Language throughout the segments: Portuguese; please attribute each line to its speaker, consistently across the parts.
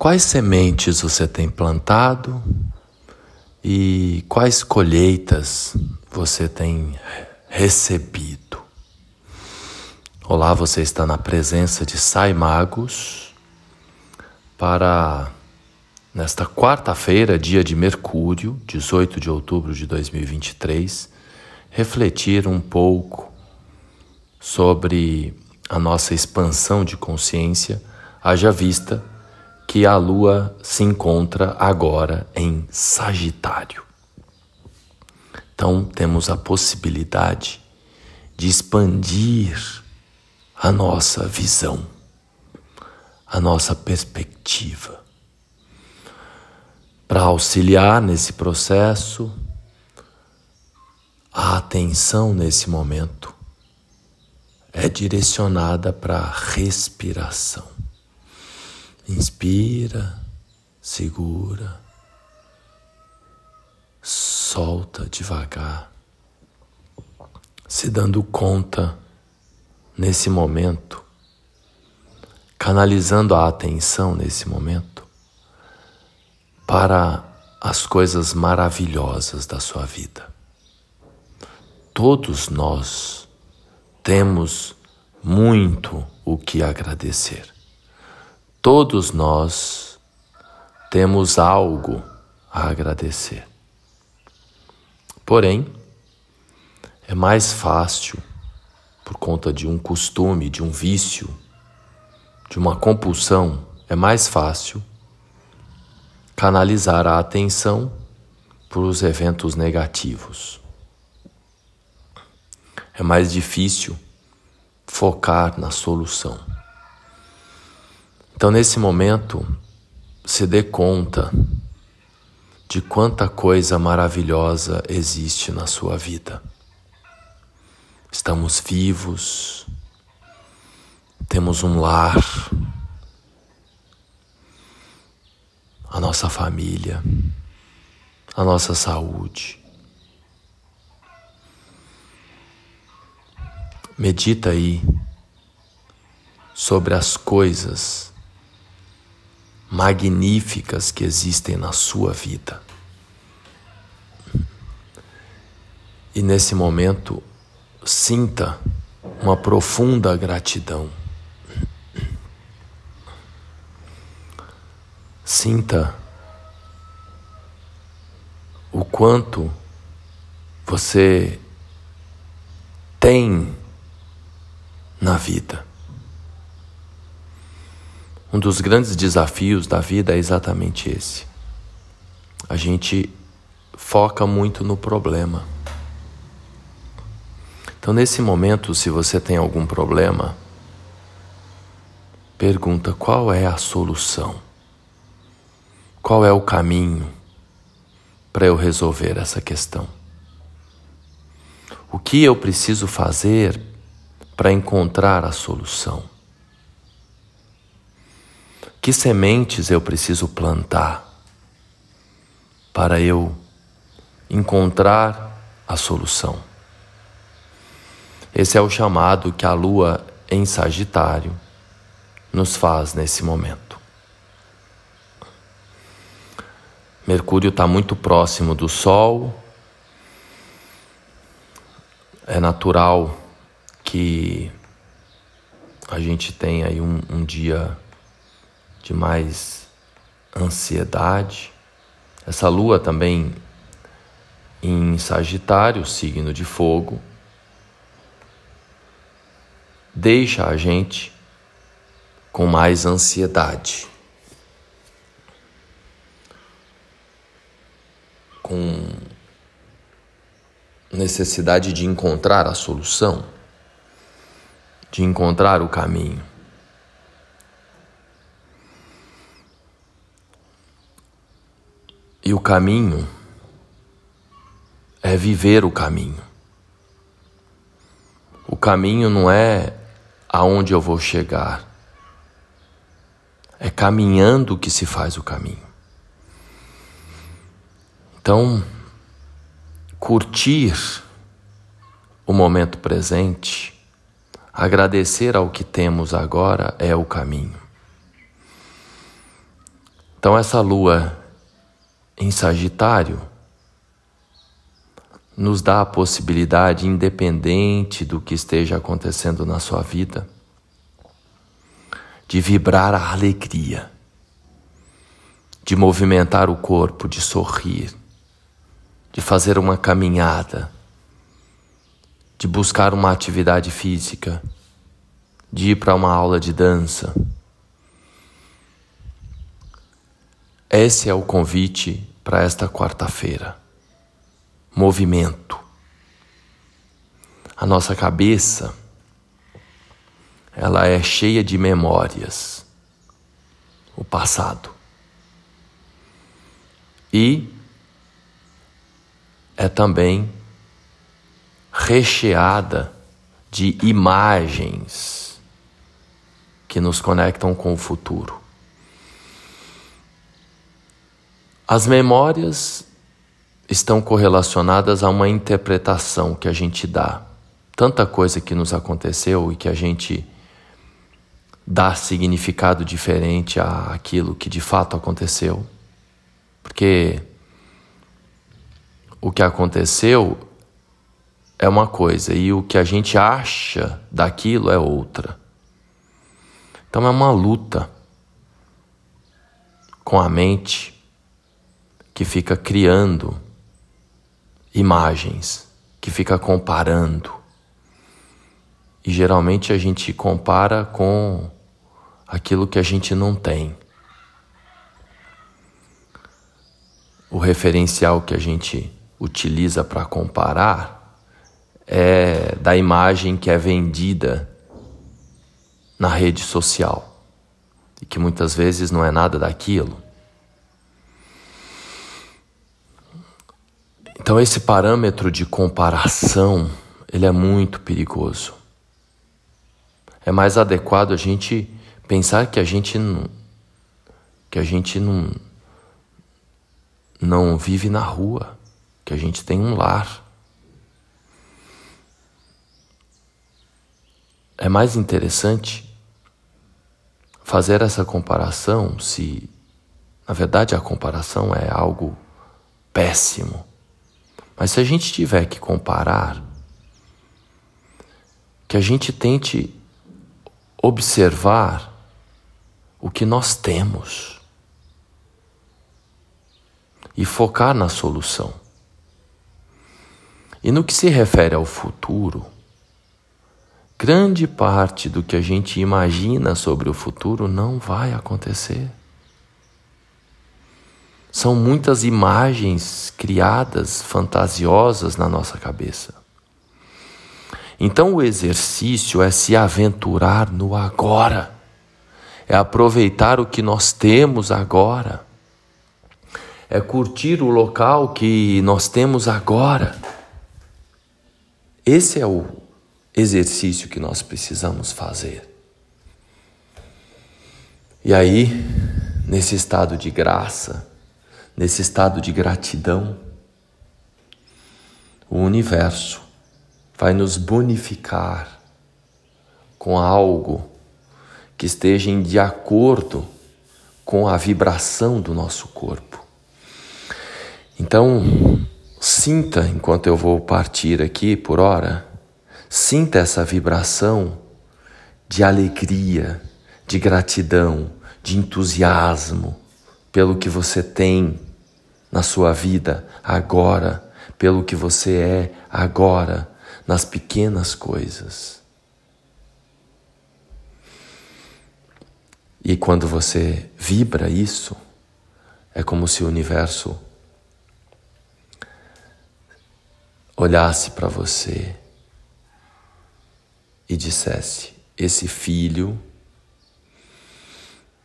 Speaker 1: quais sementes você tem plantado e quais colheitas você tem recebido. Olá, você está na presença de Sai Magos para nesta quarta-feira, dia de Mercúrio, 18 de outubro de 2023, refletir um pouco sobre a nossa expansão de consciência, haja vista que a Lua se encontra agora em Sagitário. Então, temos a possibilidade de expandir a nossa visão, a nossa perspectiva. Para auxiliar nesse processo, a atenção nesse momento é direcionada para a respiração. Inspira, segura, solta devagar, se dando conta nesse momento, canalizando a atenção nesse momento para as coisas maravilhosas da sua vida. Todos nós temos muito o que agradecer. Todos nós temos algo a agradecer. Porém, é mais fácil, por conta de um costume, de um vício, de uma compulsão, é mais fácil canalizar a atenção para os eventos negativos. É mais difícil focar na solução. Então, nesse momento, se dê conta de quanta coisa maravilhosa existe na sua vida. Estamos vivos, temos um lar, a nossa família, a nossa saúde. Medita aí sobre as coisas magníficas que existem na sua vida. E nesse momento, sinta uma profunda gratidão. Sinta o quanto você tem na vida. Um dos grandes desafios da vida é exatamente esse. A gente foca muito no problema. Então, nesse momento, se você tem algum problema, pergunta qual é a solução, qual é o caminho para eu resolver essa questão. O que eu preciso fazer para encontrar a solução? Que sementes eu preciso plantar para eu encontrar a solução? Esse é o chamado que a lua em Sagitário nos faz nesse momento. Mercúrio está muito próximo do Sol. É natural que a gente tenha aí um, um dia de mais ansiedade. Essa lua também em Sagitário, signo de fogo, deixa a gente com mais ansiedade, com necessidade de encontrar a solução, de encontrar o caminho. E o caminho é viver o caminho. O caminho não é aonde eu vou chegar, é caminhando que se faz o caminho. Então, curtir o momento presente, agradecer ao que temos agora é o caminho. Então, essa lua em Sagitário nos dá a possibilidade, independente do que esteja acontecendo na sua vida, de vibrar a alegria, de movimentar o corpo, de sorrir, de fazer uma caminhada, de buscar uma atividade física, de ir para uma aula de dança. Esse é o convite para esta quarta-feira movimento. A nossa cabeça, ela é cheia de memórias, o passado. E é também recheada de imagens que nos conectam com o futuro. As memórias estão correlacionadas a uma interpretação que a gente dá. Tanta coisa que nos aconteceu e que a gente dá significado diferente àquilo que de fato aconteceu. Porque o que aconteceu é uma coisa e o que a gente acha daquilo é outra. Então é uma luta com a mente que fica criando imagens, que fica comparando. E geralmente a gente compara com aquilo que a gente não tem. O referencial que a gente utiliza para comparar é da imagem que é vendida na rede social e que muitas vezes não é nada daquilo. Então esse parâmetro de comparação, ele é muito perigoso. É mais adequado a gente pensar que a gente não, que a gente não não vive na rua, que a gente tem um lar. É mais interessante fazer essa comparação se na verdade a comparação é algo péssimo mas se a gente tiver que comparar, que a gente tente observar o que nós temos e focar na solução. E no que se refere ao futuro, grande parte do que a gente imagina sobre o futuro não vai acontecer. São muitas imagens criadas, fantasiosas na nossa cabeça. Então o exercício é se aventurar no agora, é aproveitar o que nós temos agora, é curtir o local que nós temos agora. Esse é o exercício que nós precisamos fazer. E aí, nesse estado de graça, nesse estado de gratidão, o universo vai nos bonificar com algo que esteja de acordo com a vibração do nosso corpo. Então, sinta enquanto eu vou partir aqui por hora, sinta essa vibração de alegria, de gratidão, de entusiasmo pelo que você tem na sua vida agora, pelo que você é agora, nas pequenas coisas. E quando você vibra isso, é como se o universo olhasse para você e dissesse: Esse filho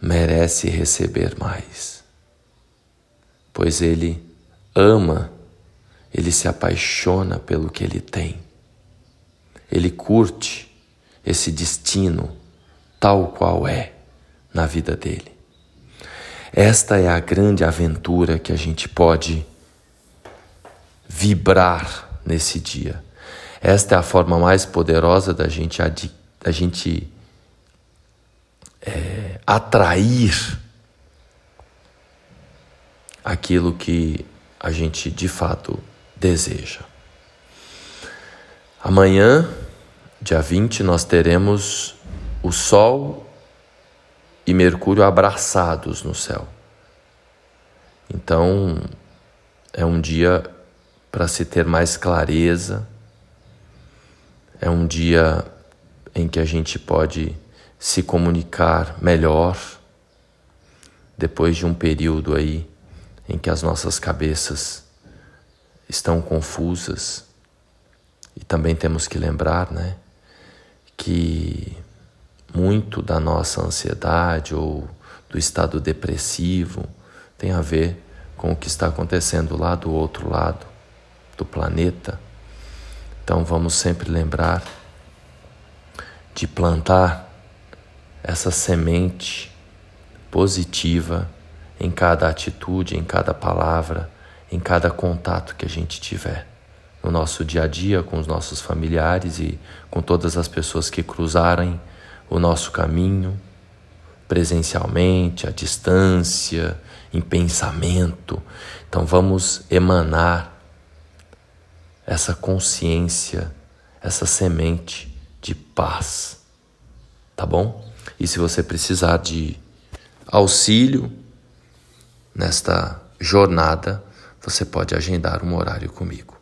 Speaker 1: merece receber mais pois ele ama, ele se apaixona pelo que ele tem. Ele curte esse destino tal qual é na vida dele. Esta é a grande aventura que a gente pode vibrar nesse dia. Esta é a forma mais poderosa da gente, da gente é, atrair aquilo que a gente de fato deseja. Amanhã, dia 20, nós teremos o Sol e Mercúrio abraçados no céu. Então, é um dia para se ter mais clareza, é um dia em que a gente pode se comunicar melhor depois de um período aí em que as nossas cabeças estão confusas. E também temos que lembrar, né, que muito da nossa ansiedade ou do estado depressivo tem a ver com o que está acontecendo lá do outro lado do planeta. Então vamos sempre lembrar de plantar essa semente positiva em cada atitude, em cada palavra, em cada contato que a gente tiver no nosso dia a dia com os nossos familiares e com todas as pessoas que cruzarem o nosso caminho, presencialmente, à distância, em pensamento. Então vamos emanar essa consciência, essa semente de paz. Tá bom? E se você precisar de auxílio nesta jornada, você pode agendar um horário comigo.